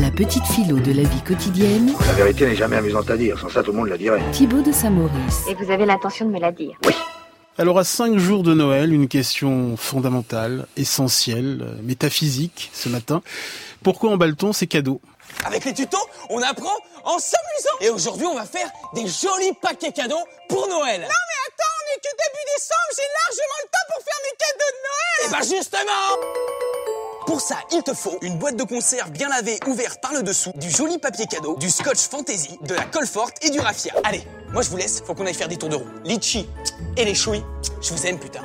La petite philo de la vie quotidienne. La vérité n'est jamais amusante à dire, sans ça tout le monde la dirait. Thibaut de Saint-Maurice. Et vous avez l'intention de me la dire Oui. Alors à cinq jours de Noël, une question fondamentale, essentielle, métaphysique ce matin. Pourquoi emballe-t-on ces cadeaux? Avec les tutos, on apprend en s'amusant. Et aujourd'hui, on va faire des jolis paquets cadeaux pour Noël. Non mais attends, on est que début décembre, j'ai largement le temps pour faire mes cadeaux de Noël. Et bah justement pour ça, il te faut une boîte de conserve bien lavée, ouverte par le dessous, du joli papier cadeau, du scotch fantasy, de la colle forte et du raffia. Allez, moi je vous laisse, faut qu'on aille faire des tours de roue. Litchi et les chouilles, je vous aime putain.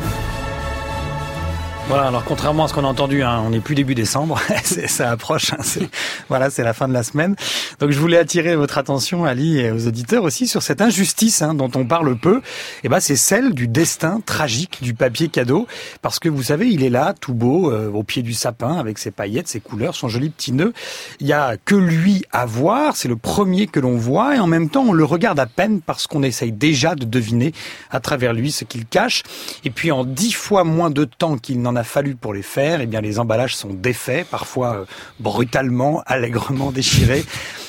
Voilà, alors contrairement à ce qu'on a entendu, hein, on n'est plus début décembre, ça approche, hein, voilà, c'est la fin de la semaine. Donc je voulais attirer votre attention, Ali, et aux auditeurs aussi, sur cette injustice hein, dont on parle peu. Eh ben, c'est celle du destin tragique du papier cadeau, parce que vous savez, il est là, tout beau, euh, au pied du sapin, avec ses paillettes, ses couleurs, son joli petit nœud. Il y a que lui à voir, c'est le premier que l'on voit, et en même temps, on le regarde à peine parce qu'on essaye déjà de deviner à travers lui ce qu'il cache. Et puis en dix fois moins de temps qu'il n'en a fallu pour les faire, eh bien les emballages sont défaits, parfois euh, brutalement, allègrement déchirés,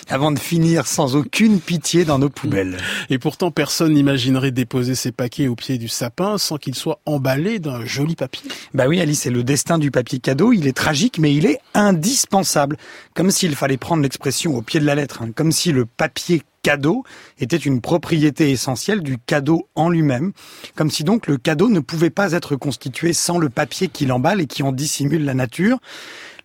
avant de finir sans aucune pitié dans nos poubelles. Et pourtant, personne n'imaginerait déposer ces paquets au pied du sapin sans qu'ils soient emballés d'un joli papier. Bah oui, Alice, c'est le destin du papier cadeau. Il est tragique, mais il est indispensable. Comme s'il fallait prendre l'expression au pied de la lettre. Hein. Comme si le papier cadeau était une propriété essentielle du cadeau en lui-même, comme si donc le cadeau ne pouvait pas être constitué sans le papier qui l'emballe et qui en dissimule la nature.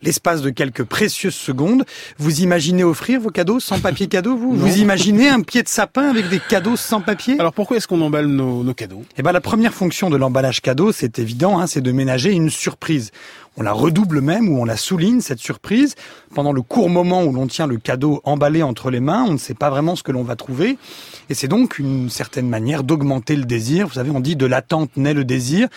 L'espace de quelques précieuses secondes, vous imaginez offrir vos cadeaux sans papier cadeau, vous? Vous imaginez un pied de sapin avec des cadeaux sans papier? Alors pourquoi est-ce qu'on emballe nos, cadeaux? Eh ben la première fonction de l'emballage cadeau, c'est évident, hein, c'est de ménager une surprise. On la redouble même ou on la souligne, cette surprise. Pendant le court moment où l'on tient le cadeau emballé entre les mains, on ne sait pas vraiment ce que l'on va trouver. Et c'est donc une certaine manière d'augmenter le désir. Vous savez, on dit de l'attente naît le désir.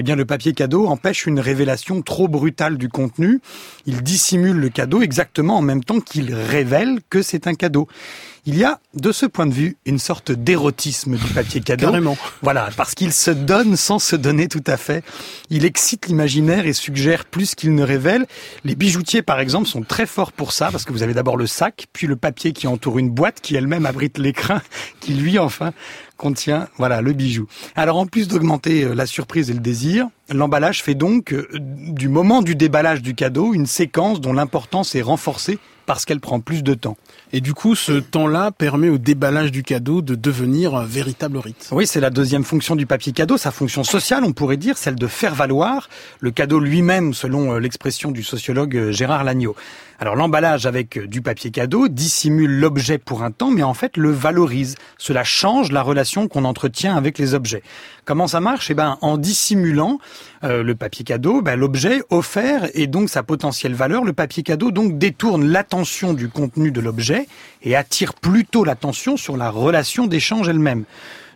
Eh bien, le papier cadeau empêche une révélation trop brutale du contenu. Il dissimule le cadeau exactement en même temps qu'il révèle que c'est un cadeau. Il y a, de ce point de vue, une sorte d'érotisme du papier cadeau. Carrément. Voilà, parce qu'il se donne sans se donner tout à fait. Il excite l'imaginaire et suggère plus qu'il ne révèle. Les bijoutiers, par exemple, sont très forts pour ça, parce que vous avez d'abord le sac, puis le papier qui entoure une boîte qui elle-même abrite l'écrin, qui lui, enfin, contient, voilà, le bijou. Alors, en plus d'augmenter euh, la surprise et le désir, l'emballage fait donc, euh, du moment du déballage du cadeau, une séquence dont l'importance est renforcée parce qu'elle prend plus de temps. Et du coup, ce temps-là permet au déballage du cadeau de devenir un véritable rite. Oui, c'est la deuxième fonction du papier cadeau, sa fonction sociale, on pourrait dire, celle de faire valoir le cadeau lui-même, selon euh, l'expression du sociologue euh, Gérard Lagneau. Alors l'emballage avec euh, du papier cadeau dissimule l'objet pour un temps, mais en fait le valorise. Cela change la relation qu'on entretient avec les objets. Comment ça marche? Eh ben, en dissimulant le papier cadeau, ben, l'objet offert et donc sa potentielle valeur, le papier cadeau donc détourne l'attention du contenu de l'objet et attire plutôt l'attention sur la relation d'échange elle-même.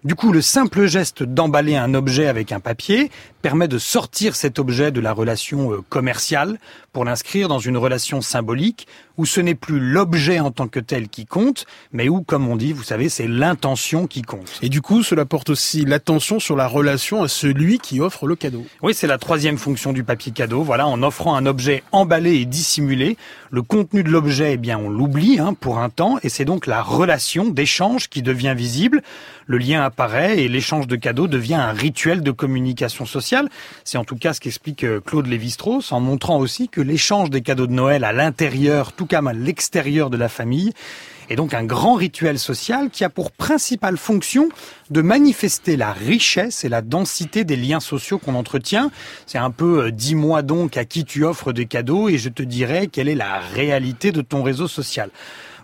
Du coup, le simple geste d'emballer un objet avec un papier permet de sortir cet objet de la relation euh, commerciale pour l'inscrire dans une relation symbolique où ce n'est plus l'objet en tant que tel qui compte, mais où, comme on dit, vous savez, c'est l'intention qui compte. Et du coup, cela porte aussi l'attention sur la relation à celui qui offre le cadeau. Oui, c'est la troisième fonction du papier cadeau. Voilà, en offrant un objet emballé et dissimulé, le contenu de l'objet, eh bien, on l'oublie hein, pour un temps, et c'est donc la relation d'échange qui devient visible. Le lien apparaît et l'échange de cadeaux devient un rituel de communication sociale. C'est en tout cas ce qu'explique euh, Claude Lévi-Strauss, en montrant aussi que l'échange des cadeaux de Noël à l'intérieur, tout comme à l'extérieur de la famille, est donc un grand rituel social qui a pour principale fonction de manifester la richesse et la densité des liens sociaux qu'on entretient. C'est un peu euh, dis-moi donc à qui tu offres des cadeaux et je te dirai quelle est la réalité de ton réseau social.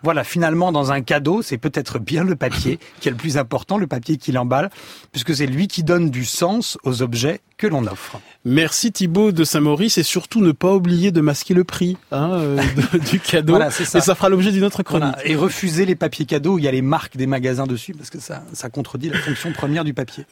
Voilà, finalement, dans un cadeau, c'est peut-être bien le papier qui est le plus important, le papier qui l'emballe, puisque c'est lui qui donne du sens aux objets que l'on offre. Merci Thibaut de Saint-Maurice et surtout ne pas oublier de masquer le prix hein, euh, du cadeau. voilà, ça. Et ça fera l'objet d'une autre chronique. Et refuser les papiers cadeaux où il y a les marques des magasins dessus parce que ça, ça contredit la fonction première du papier.